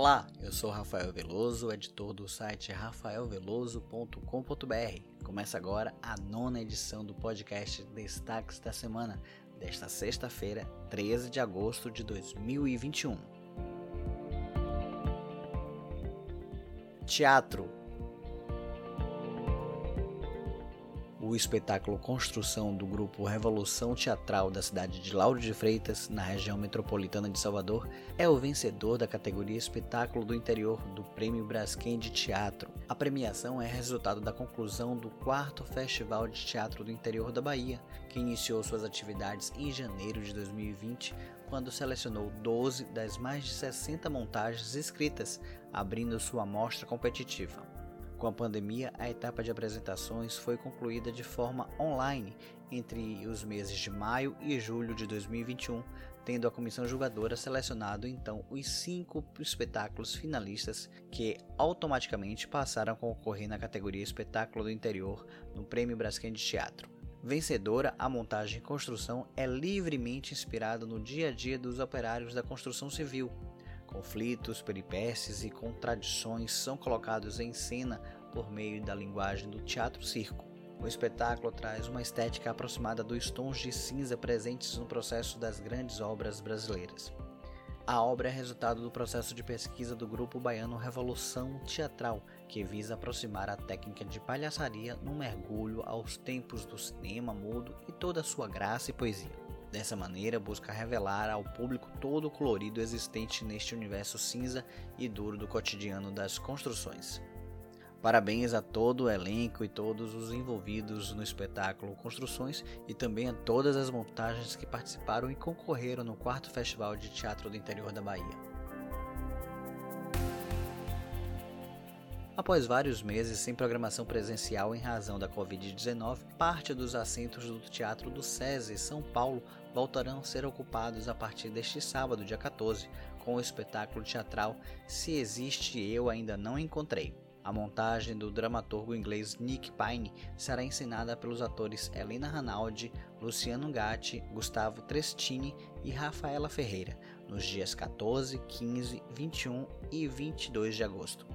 Olá, eu sou Rafael Veloso, editor do site rafaelveloso.com.br. Começa agora a nona edição do podcast Destaques da Semana, desta sexta-feira, 13 de agosto de 2021. Teatro o espetáculo Construção do grupo Revolução Teatral da cidade de Lauro de Freitas, na região metropolitana de Salvador, é o vencedor da categoria Espetáculo do Interior do Prêmio Braskem de Teatro. A premiação é resultado da conclusão do quarto Festival de Teatro do Interior da Bahia, que iniciou suas atividades em janeiro de 2020, quando selecionou 12 das mais de 60 montagens escritas, abrindo sua amostra competitiva. Com a pandemia, a etapa de apresentações foi concluída de forma online entre os meses de maio e julho de 2021, tendo a comissão julgadora selecionado então os cinco espetáculos finalistas que automaticamente passaram a concorrer na categoria Espetáculo do Interior no Prêmio Braskem de Teatro. Vencedora, a montagem e construção é livremente inspirada no dia a dia dos operários da construção civil, Conflitos, peripécias e contradições são colocados em cena por meio da linguagem do teatro-circo. O espetáculo traz uma estética aproximada dos tons de cinza presentes no processo das grandes obras brasileiras. A obra é resultado do processo de pesquisa do grupo baiano Revolução Teatral, que visa aproximar a técnica de palhaçaria num mergulho aos tempos do cinema mudo e toda a sua graça e poesia. Dessa maneira, busca revelar ao público todo o colorido existente neste universo cinza e duro do cotidiano das construções. Parabéns a todo o elenco e todos os envolvidos no espetáculo Construções e também a todas as montagens que participaram e concorreram no quarto Festival de Teatro do Interior da Bahia. Após vários meses sem programação presencial em razão da Covid-19, parte dos assentos do Teatro do SESI São Paulo voltarão a ser ocupados a partir deste sábado, dia 14, com o espetáculo teatral Se Existe Eu Ainda Não Encontrei. A montagem do dramaturgo inglês Nick Pine será ensinada pelos atores Helena Ranaldi, Luciano Gatti, Gustavo Trestini e Rafaela Ferreira, nos dias 14, 15, 21 e 22 de agosto.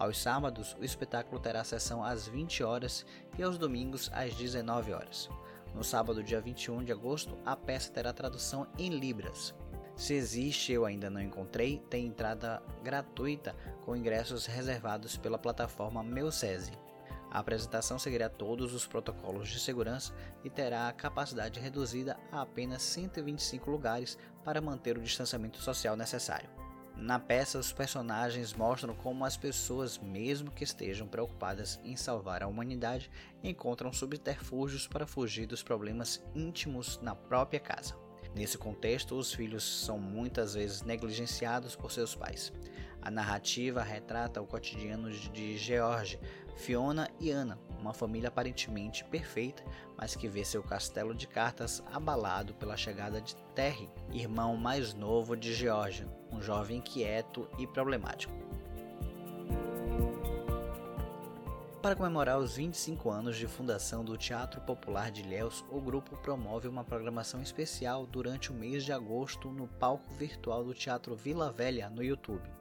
Aos sábados, o espetáculo terá sessão às 20 horas e aos domingos às 19 horas. No sábado, dia 21 de agosto, a peça terá tradução em Libras. Se existe, eu ainda não encontrei, tem entrada gratuita com ingressos reservados pela plataforma Meu SESI. A apresentação seguirá todos os protocolos de segurança e terá a capacidade reduzida a apenas 125 lugares para manter o distanciamento social necessário. Na peça, os personagens mostram como as pessoas, mesmo que estejam preocupadas em salvar a humanidade, encontram subterfúgios para fugir dos problemas íntimos na própria casa. Nesse contexto, os filhos são muitas vezes negligenciados por seus pais. A narrativa retrata o cotidiano de George, Fiona e Anna, uma família aparentemente perfeita, mas que vê seu castelo de cartas abalado pela chegada de Terry, irmão mais novo de George, um jovem inquieto e problemático. Para comemorar os 25 anos de fundação do Teatro Popular de Ilhéus, o grupo promove uma programação especial durante o mês de agosto no palco virtual do Teatro Vila Velha no YouTube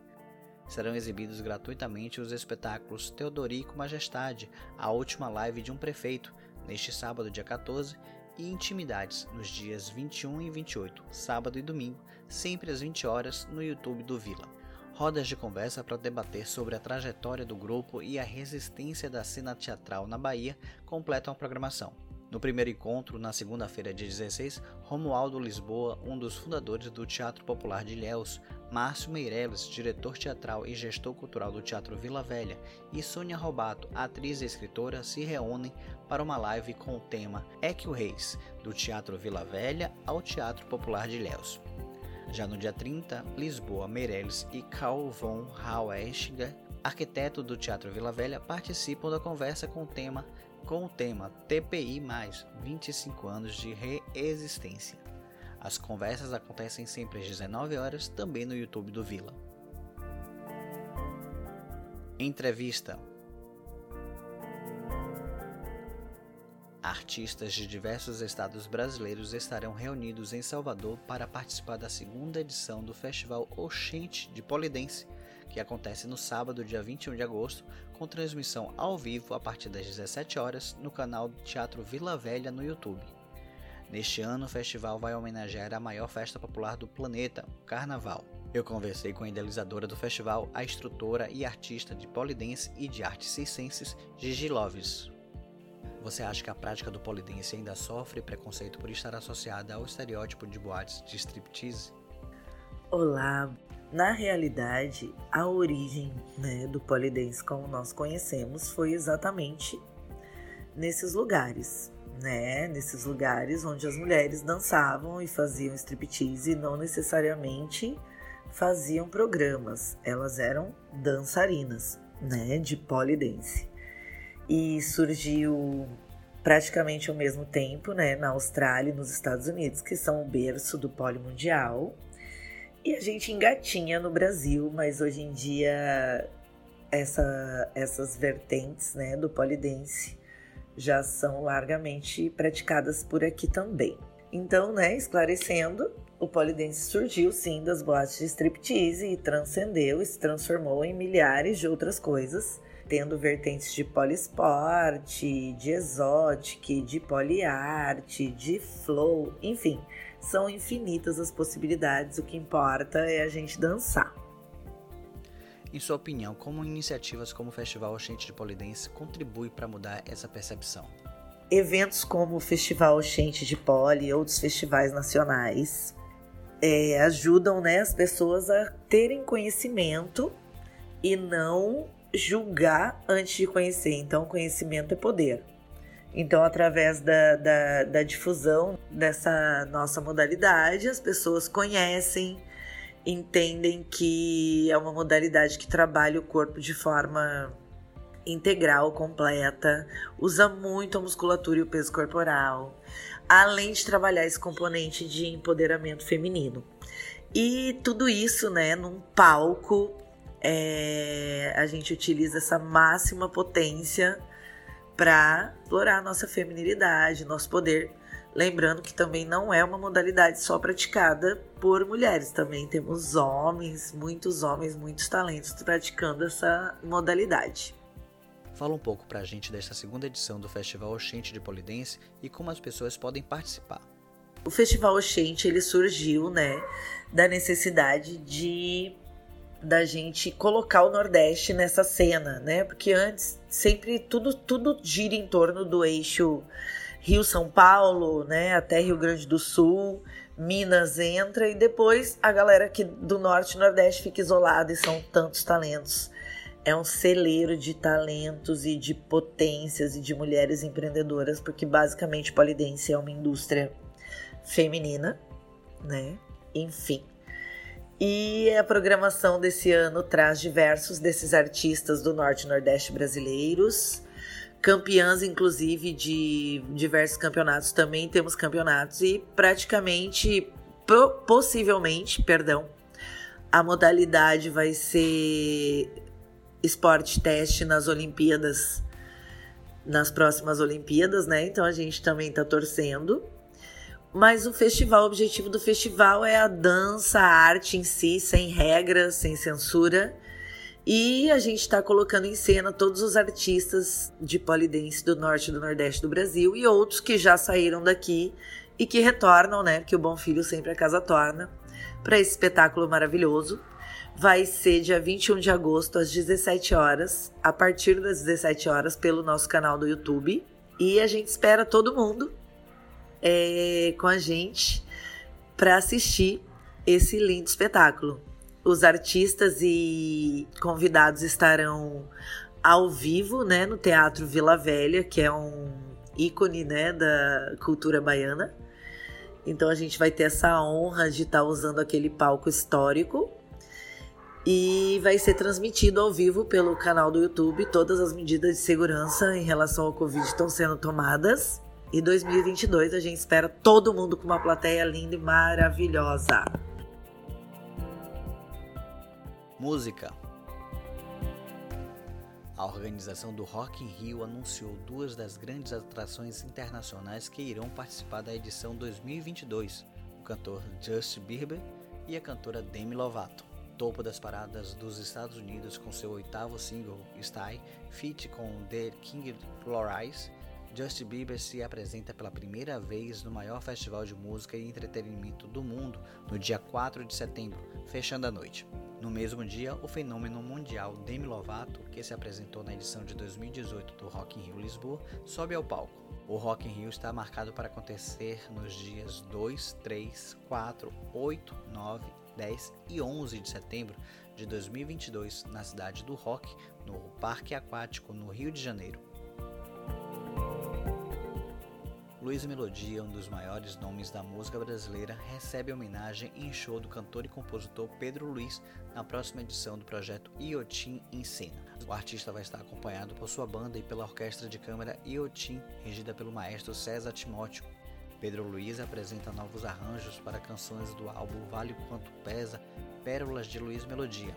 serão exibidos gratuitamente os espetáculos Teodorico Majestade, a última live de um prefeito, neste sábado, dia 14, e Intimidades, nos dias 21 e 28, sábado e domingo, sempre às 20 horas, no YouTube do Vila. Rodas de conversa para debater sobre a trajetória do grupo e a resistência da cena teatral na Bahia completam a programação. No primeiro encontro, na segunda-feira, dia 16, Romualdo Lisboa, um dos fundadores do Teatro Popular de Ilhéus, Márcio Meireles, diretor teatral e gestor cultural do Teatro Vila Velha, e Sônia Robato, atriz e escritora, se reúnem para uma live com o tema Equio Reis, do Teatro Vila Velha ao Teatro Popular de Ilhéus. Já no dia 30, Lisboa Meireles e Carl von arquiteto do Teatro Vila Velha, participam da conversa com o tema com o tema TPI 25 anos de reexistência. As conversas acontecem sempre às 19 horas, também no YouTube do Vila. Entrevista Artistas de diversos estados brasileiros estarão reunidos em Salvador para participar da segunda edição do Festival Oxente de Polidense, que acontece no sábado, dia 21 de agosto, com transmissão ao vivo a partir das 17 horas no canal do Teatro Vila Velha no YouTube. Neste ano, o festival vai homenagear a maior festa popular do planeta, o Carnaval. Eu conversei com a idealizadora do festival, a instrutora e artista de polidense e de artes circenses, Gigi Loves. Você acha que a prática do polidense ainda sofre preconceito por estar associada ao estereótipo de boates de striptease? Olá, na realidade, a origem né, do polidense como nós conhecemos foi exatamente nesses lugares, né? Nesses lugares onde as mulheres dançavam e faziam striptease e não necessariamente faziam programas, elas eram dançarinas, né, de polidense. E surgiu praticamente ao mesmo tempo, né, na Austrália e nos Estados Unidos, que são o berço do polimundial. E a gente engatinha no Brasil, mas hoje em dia essa, essas vertentes, né, do polidense já são largamente praticadas por aqui também. Então, né, esclarecendo, o polidense surgiu sim das boates de striptease e transcendeu e se transformou em milhares de outras coisas, tendo vertentes de poliesporte, de exotic, de poliarte, de flow, enfim, são infinitas as possibilidades, o que importa é a gente dançar. Em sua opinião, como iniciativas como o Festival Oxente de Polidense contribui para mudar essa percepção? Eventos como o Festival Oxente de Poli e outros festivais nacionais é, ajudam né, as pessoas a terem conhecimento e não julgar antes de conhecer. Então, conhecimento é poder. Então, através da, da, da difusão dessa nossa modalidade, as pessoas conhecem, entendem que é uma modalidade que trabalha o corpo de forma integral, completa, usa muito a musculatura e o peso corporal, além de trabalhar esse componente de empoderamento feminino. E tudo isso, né, num palco, é, a gente utiliza essa máxima potência para explorar nossa feminilidade, nosso poder. Lembrando que também não é uma modalidade só praticada por mulheres, também temos homens, muitos homens, muitos talentos praticando essa modalidade. Fala um pouco pra gente desta segunda edição do Festival Oxente de Polidense e como as pessoas podem participar. O Festival Oxente ele surgiu, né, da necessidade de da gente colocar o Nordeste nessa cena, né? Porque antes sempre tudo tudo gira em torno do eixo Rio São Paulo, né, até Rio Grande do Sul, Minas entra e depois a galera que do norte e nordeste fica isolada e são tantos talentos é um celeiro de talentos e de potências e de mulheres empreendedoras, porque basicamente polidense é uma indústria feminina, né? Enfim. E a programação desse ano traz diversos desses artistas do Norte e Nordeste brasileiros, campeãs, inclusive, de diversos campeonatos. Também temos campeonatos e praticamente, possivelmente, perdão, a modalidade vai ser esporte teste nas Olimpíadas, nas próximas Olimpíadas, né? Então a gente também tá torcendo. Mas o festival, o objetivo do festival é a dança, a arte em si, sem regras, sem censura. E a gente está colocando em cena todos os artistas de polidense do norte e do nordeste do Brasil e outros que já saíram daqui e que retornam, né? Que o Bom Filho sempre a casa torna, para esse espetáculo maravilhoso vai ser dia 21 de agosto, às 17 horas, a partir das 17 horas, pelo nosso canal do YouTube. E a gente espera todo mundo é, com a gente para assistir esse lindo espetáculo. Os artistas e convidados estarão ao vivo, né, no Teatro Vila Velha, que é um ícone, né, da cultura baiana. Então a gente vai ter essa honra de estar tá usando aquele palco histórico e vai ser transmitido ao vivo pelo canal do YouTube. Todas as medidas de segurança em relação ao Covid estão sendo tomadas. E 2022 a gente espera todo mundo com uma plateia linda e maravilhosa. Música. A organização do Rock in Rio anunciou duas das grandes atrações internacionais que irão participar da edição 2022: o cantor Justin Bieber e a cantora Demi Lovato. topo das paradas dos Estados Unidos com seu oitavo single, Stay, feat com The King Lorais, Justin Bieber se apresenta pela primeira vez no maior festival de música e entretenimento do mundo no dia 4 de setembro, fechando a noite. No mesmo dia, o fenômeno mundial Demi Lovato, que se apresentou na edição de 2018 do Rock in Rio Lisboa, sobe ao palco. O Rock in Rio está marcado para acontecer nos dias 2, 3, 4, 8, 9, 10 e 11 de setembro de 2022 na cidade do Rock, no Parque Aquático, no Rio de Janeiro. Luiz Melodia, um dos maiores nomes da música brasileira, recebe homenagem em show do cantor e compositor Pedro Luiz na próxima edição do projeto Iotim em Cena. O artista vai estar acompanhado por sua banda e pela orquestra de câmara Iotim, regida pelo maestro César Timóteo. Pedro Luiz apresenta novos arranjos para canções do álbum Vale Quanto Pesa, Pérolas de Luiz Melodia,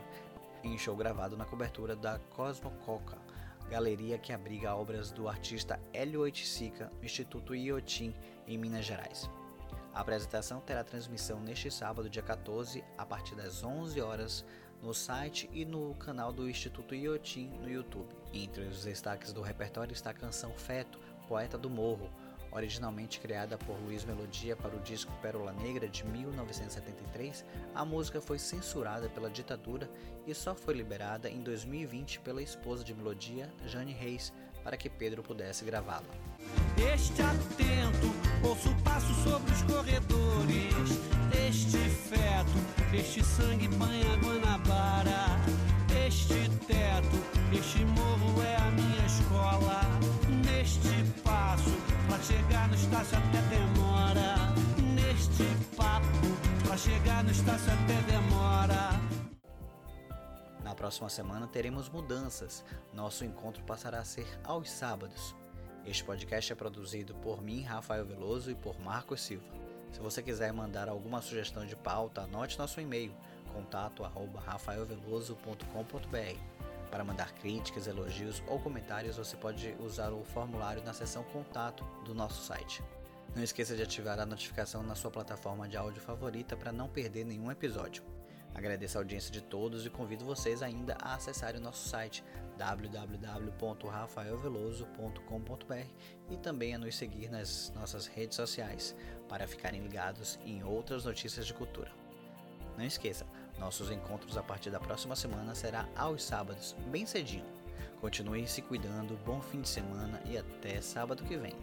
em show gravado na cobertura da Cosmo Coca, galeria que abriga obras do artista Hélio Oiticica no Instituto Iotim, em Minas Gerais. A apresentação terá transmissão neste sábado, dia 14, a partir das 11 horas, no site e no canal do Instituto Iotim no YouTube. Entre os destaques do repertório está a canção Feto, Poeta do Morro, Originalmente criada por Luiz Melodia para o disco Pérola Negra de 1973, a música foi censurada pela ditadura e só foi liberada em 2020 pela esposa de Melodia, Jane Reis, para que Pedro pudesse gravá-la. Este atento, ouço passo sobre os corredores. Este feto, este sangue banha Guanabara. Este teto, este morro é a minha escola. Neste passo, chegar no Estácio até demora. Neste papo, pra chegar no Estácio até demora. Na próxima semana teremos mudanças. Nosso encontro passará a ser aos sábados. Este podcast é produzido por mim, Rafael Veloso, e por Marcos Silva. Se você quiser mandar alguma sugestão de pauta, anote nosso e-mail contato@rafaelveloso.com.br. Para mandar críticas, elogios ou comentários, você pode usar o formulário na seção Contato do nosso site. Não esqueça de ativar a notificação na sua plataforma de áudio favorita para não perder nenhum episódio. Agradeço a audiência de todos e convido vocês ainda a acessarem o nosso site www.rafaelveloso.com.br e também a nos seguir nas nossas redes sociais para ficarem ligados em outras notícias de cultura. Não esqueça, nossos encontros a partir da próxima semana será aos sábados, bem cedinho. Continue se cuidando, bom fim de semana e até sábado que vem.